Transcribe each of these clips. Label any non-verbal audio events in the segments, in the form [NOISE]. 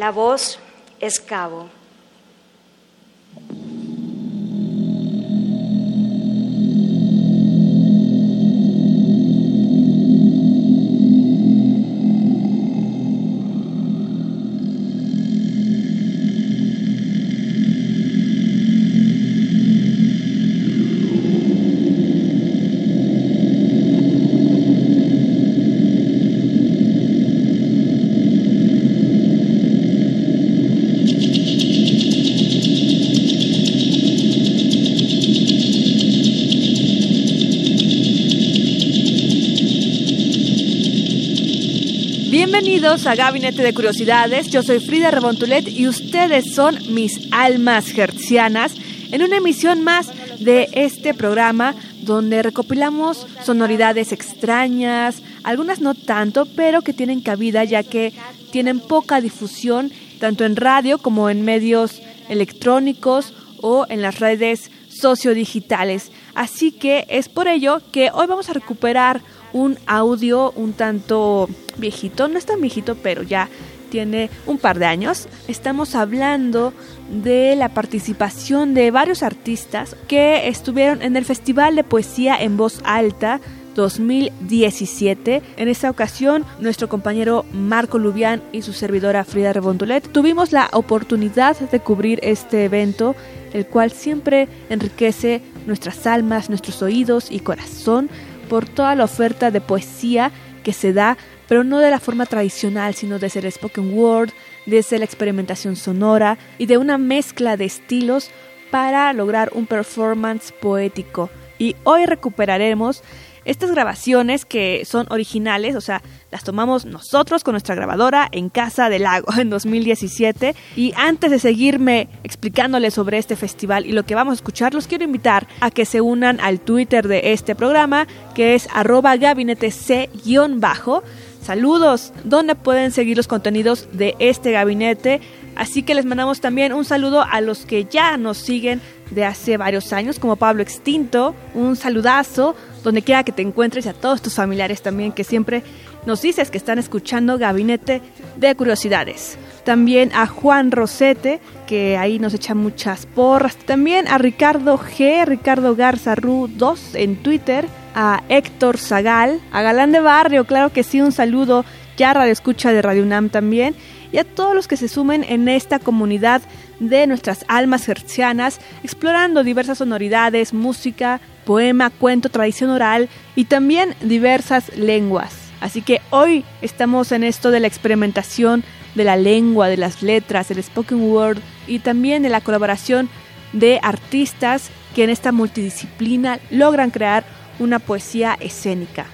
La voz es cabo. Bienvenidos a Gabinete de Curiosidades, yo soy Frida Rebontulet y ustedes son mis almas hertzianas en una emisión más de este programa donde recopilamos sonoridades extrañas, algunas no tanto, pero que tienen cabida ya que tienen poca difusión tanto en radio como en medios electrónicos o en las redes sociodigitales. Así que es por ello que hoy vamos a recuperar un audio un tanto viejito, no es tan viejito, pero ya tiene un par de años. Estamos hablando de la participación de varios artistas que estuvieron en el Festival de Poesía en Voz Alta 2017. En esta ocasión, nuestro compañero Marco Lubián y su servidora Frida Rebondulet tuvimos la oportunidad de cubrir este evento, el cual siempre enriquece nuestras almas, nuestros oídos y corazón por toda la oferta de poesía que se da, pero no de la forma tradicional, sino desde el spoken word, desde la experimentación sonora y de una mezcla de estilos para lograr un performance poético. Y hoy recuperaremos estas grabaciones que son originales, o sea, las tomamos nosotros con nuestra grabadora en Casa del Lago en 2017. Y antes de seguirme explicándoles sobre este festival y lo que vamos a escuchar, los quiero invitar a que se unan al Twitter de este programa, que es arroba gabinete C-bajo. Saludos, donde pueden seguir los contenidos de este gabinete. Así que les mandamos también un saludo a los que ya nos siguen de hace varios años, como Pablo Extinto. Un saludazo donde quiera que te encuentres y a todos tus familiares también que siempre nos dices que están escuchando Gabinete de Curiosidades. También a Juan Rosete, que ahí nos echa muchas porras. También a Ricardo G, Ricardo Garza Ru 2 en Twitter. A Héctor Zagal, a Galán de Barrio, claro que sí, un saludo. Ya Radio Escucha de Radio UNAM también. Y a todos los que se sumen en esta comunidad de nuestras almas hercianas, explorando diversas sonoridades, música, poema, cuento, tradición oral y también diversas lenguas. Así que hoy estamos en esto de la experimentación de la lengua, de las letras, el spoken word y también de la colaboración de artistas que en esta multidisciplina logran crear una poesía escénica.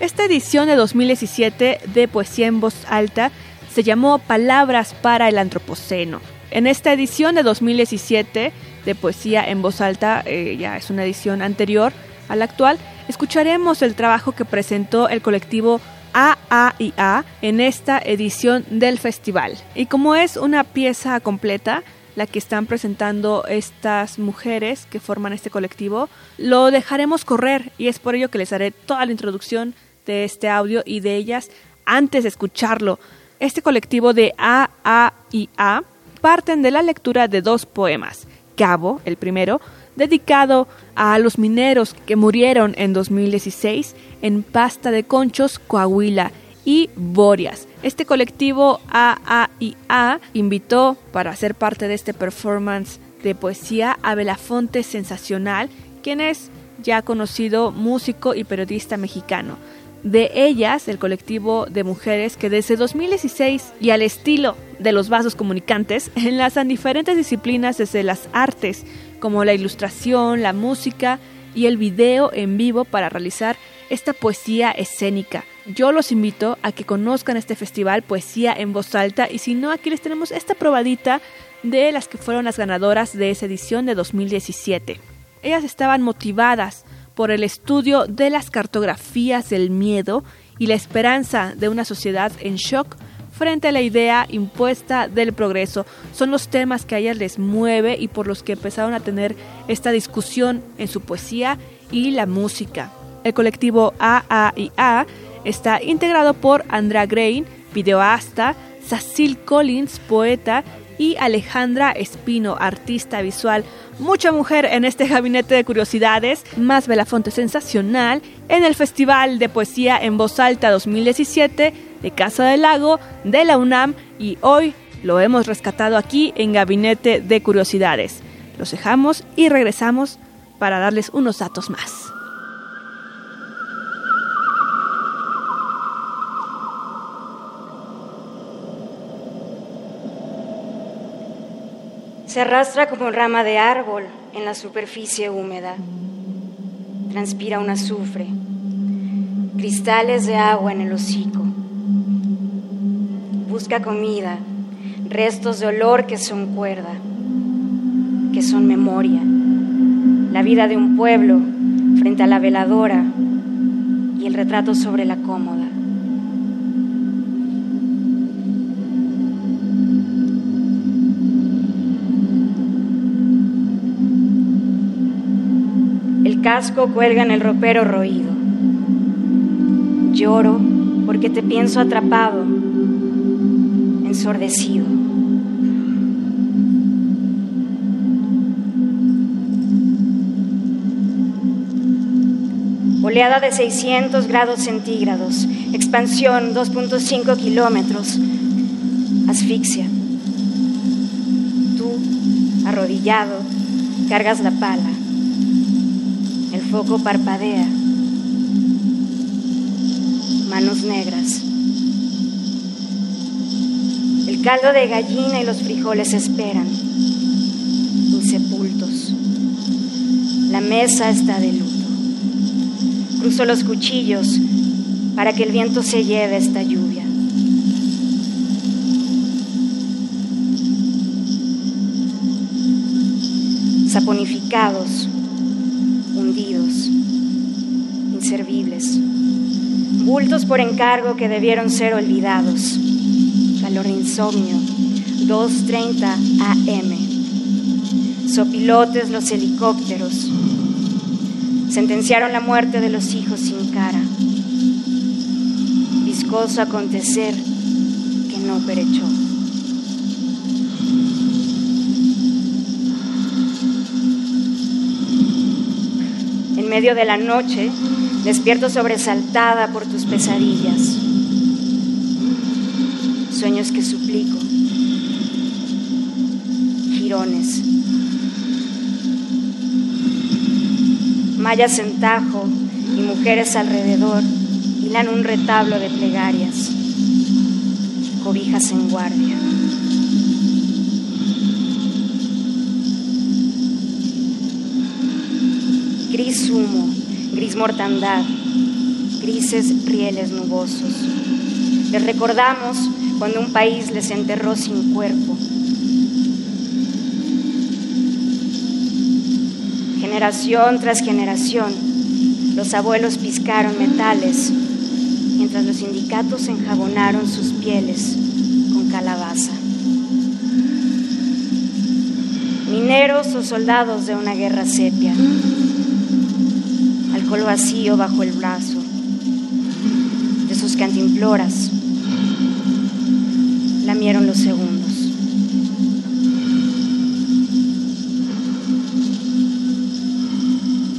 Esta edición de 2017 de Poesía en Voz Alta se llamó Palabras para el Antropoceno. En esta edición de 2017 de Poesía en Voz Alta, eh, ya es una edición anterior a la actual, escucharemos el trabajo que presentó el colectivo AAIA en esta edición del festival. Y como es una pieza completa, la que están presentando estas mujeres que forman este colectivo, lo dejaremos correr y es por ello que les haré toda la introducción de este audio y de ellas antes de escucharlo. Este colectivo de AAIA parten de la lectura de dos poemas. Cabo, el primero, dedicado a los mineros que murieron en 2016 en Pasta de Conchos, Coahuila, y Borias. Este colectivo AAIA invitó para ser parte de este performance de poesía a Belafonte Sensacional, quien es ya conocido músico y periodista mexicano. De ellas, el colectivo de mujeres que desde 2016 y al estilo de los vasos comunicantes [LAUGHS] enlazan diferentes disciplinas desde las artes, como la ilustración, la música y el video en vivo para realizar esta poesía escénica yo los invito a que conozcan este festival Poesía en Voz Alta y si no, aquí les tenemos esta probadita de las que fueron las ganadoras de esa edición de 2017. Ellas estaban motivadas por el estudio de las cartografías del miedo y la esperanza de una sociedad en shock frente a la idea impuesta del progreso. Son los temas que a ellas les mueve y por los que empezaron a tener esta discusión en su poesía y la música. El colectivo AAIA está integrado por Andra Grain, videoasta, Cecil Collins, poeta, y Alejandra Espino, artista visual. Mucha mujer en este gabinete de curiosidades, más Belafonte sensacional, en el Festival de Poesía en Voz Alta 2017 de Casa del Lago de la UNAM y hoy lo hemos rescatado aquí en Gabinete de Curiosidades. Los dejamos y regresamos para darles unos datos más. Se arrastra como rama de árbol en la superficie húmeda. Transpira un azufre, cristales de agua en el hocico busca comida, restos de olor que son cuerda, que son memoria, la vida de un pueblo frente a la veladora y el retrato sobre la cómoda. Casco cuelga en el ropero roído. Lloro porque te pienso atrapado ensordecido. Oleada de 600 grados centígrados, expansión 2.5 kilómetros, asfixia. Tú, arrodillado, cargas la pala. El foco parpadea. Manos negras caldo de gallina y los frijoles esperan, insepultos. La mesa está de luto. Cruzo los cuchillos para que el viento se lleve esta lluvia. Saponificados, inservibles, bultos por encargo que debieron ser olvidados calor de insomnio, 2.30 AM. Sopilotes los helicópteros. Sentenciaron la muerte de los hijos sin cara. Viscoso acontecer que no perechó. Medio de la noche, despierto sobresaltada por tus pesadillas. Sueños que suplico, girones, mayas en tajo y mujeres alrededor hilan un retablo de plegarias, cobijas en guardia. Gris humo, gris mortandad, grises rieles nubosos. Les recordamos cuando un país les enterró sin cuerpo. Generación tras generación, los abuelos piscaron metales, mientras los sindicatos enjabonaron sus pieles con calabaza. Mineros o soldados de una guerra sepia, vacío bajo el brazo, de sus cantimploras, lamieron los segundos.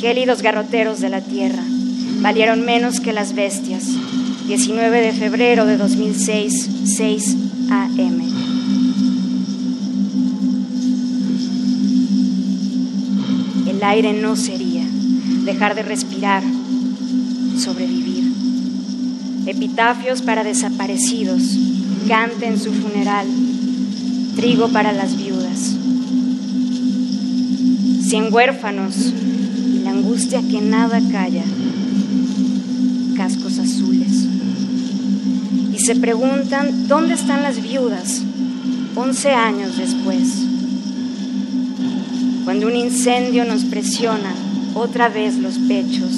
Gélidos garroteros de la tierra, valieron menos que las bestias. 19 de febrero de 2006, 6 AM. El aire no sería dejar de respirar, sobrevivir. Epitafios para desaparecidos, cante en su funeral, trigo para las viudas. Cien huérfanos y la angustia que nada calla, cascos azules. se preguntan dónde están las viudas 11 años después, cuando un incendio nos presiona otra vez los pechos.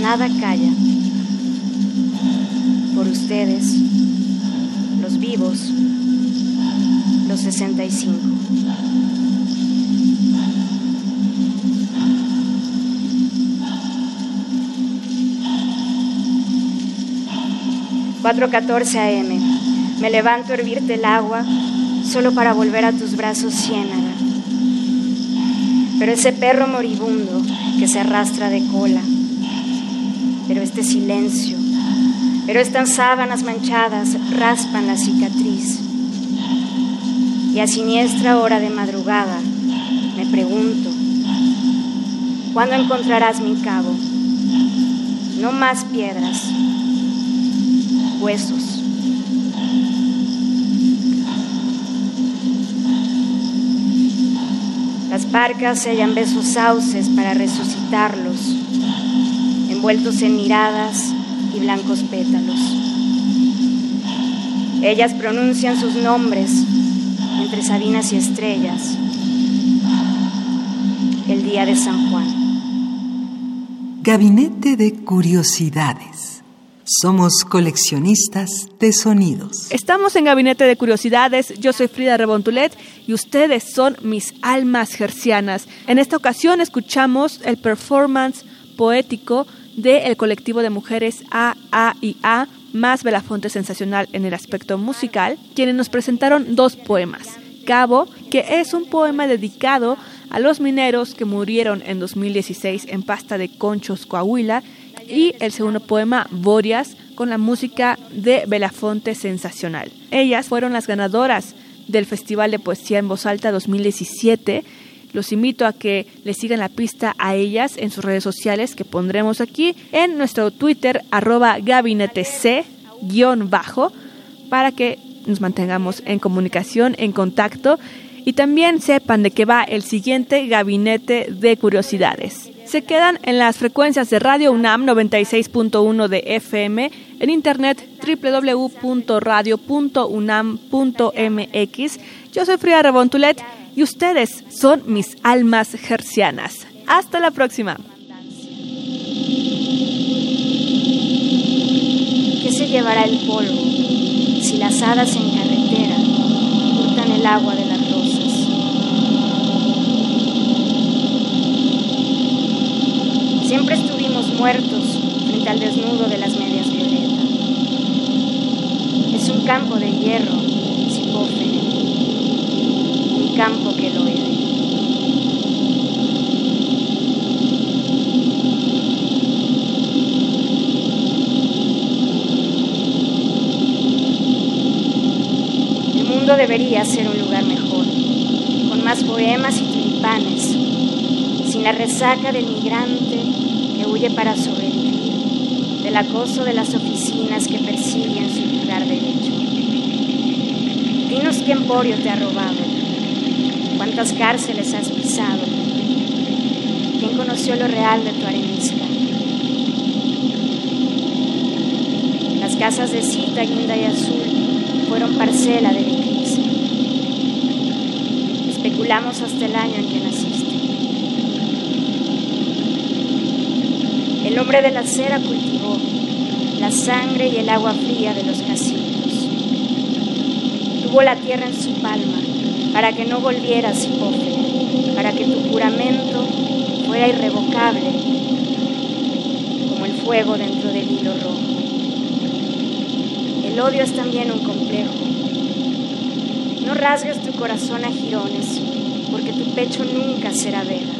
Nada calla por ustedes, los vivos, los 65. 4.14 AM. Me levanto a hervirte el agua solo para volver a tus brazos ciénaga. Pero ese perro moribundo que se arrastra de cola. Pero este silencio. Pero estas sábanas manchadas raspan la cicatriz. Y a siniestra hora de madrugada me pregunto, ¿cuándo encontrarás mi cabo? No más piedras huesos. Las parcas sellan besos sauces para resucitarlos, envueltos en miradas y blancos pétalos. Ellas pronuncian sus nombres entre sabinas y estrellas el día de San Juan. Gabinete de Curiosidades. Somos coleccionistas de sonidos. Estamos en Gabinete de Curiosidades. Yo soy Frida Rebontulet y ustedes son mis almas gercianas. En esta ocasión escuchamos el performance poético del colectivo de mujeres A, A y A, más Belafonte Sensacional en el aspecto musical, quienes nos presentaron dos poemas. Cabo, que es un poema dedicado a los mineros que murieron en 2016 en Pasta de Conchos, Coahuila, y el segundo poema, Borias, con la música de Belafonte Sensacional. Ellas fueron las ganadoras del Festival de Poesía en Voz Alta 2017. Los invito a que le sigan la pista a ellas en sus redes sociales que pondremos aquí en nuestro Twitter arroba gabinete bajo para que nos mantengamos en comunicación, en contacto y también sepan de qué va el siguiente gabinete de curiosidades se quedan en las frecuencias de Radio UNAM 96.1 de FM, en internet www.radio.unam.mx. Yo soy Frida Rebontulet y ustedes son mis almas gercianas. Hasta la próxima. ¿Qué se llevará el polvo si las hadas en carretera hurtan el agua de las al desnudo de las medias violetas. Es un campo de hierro, psicófene, un campo que lo es. El mundo debería ser un lugar mejor, con más poemas y tulipanes, sin la resaca del migrante que huye para sobrevivir, del acoso de las oficinas que persiguen su lugar derecho. Dinos qué emporio te ha robado, cuántas cárceles has pisado, quién conoció lo real de tu arenisca. Las casas de cita, guinda y azul fueron parcela del eclipse. Especulamos hasta el año en que naciste. El hombre de la cera cultivó la sangre y el agua fría de los jacintos. Tuvo la tierra en su palma para que no volvieras hipófene, para que tu juramento fuera irrevocable como el fuego dentro del hilo rojo. El odio es también un complejo. No rasgues tu corazón a jirones, porque tu pecho nunca será vela.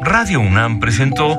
Radio UNAM presentó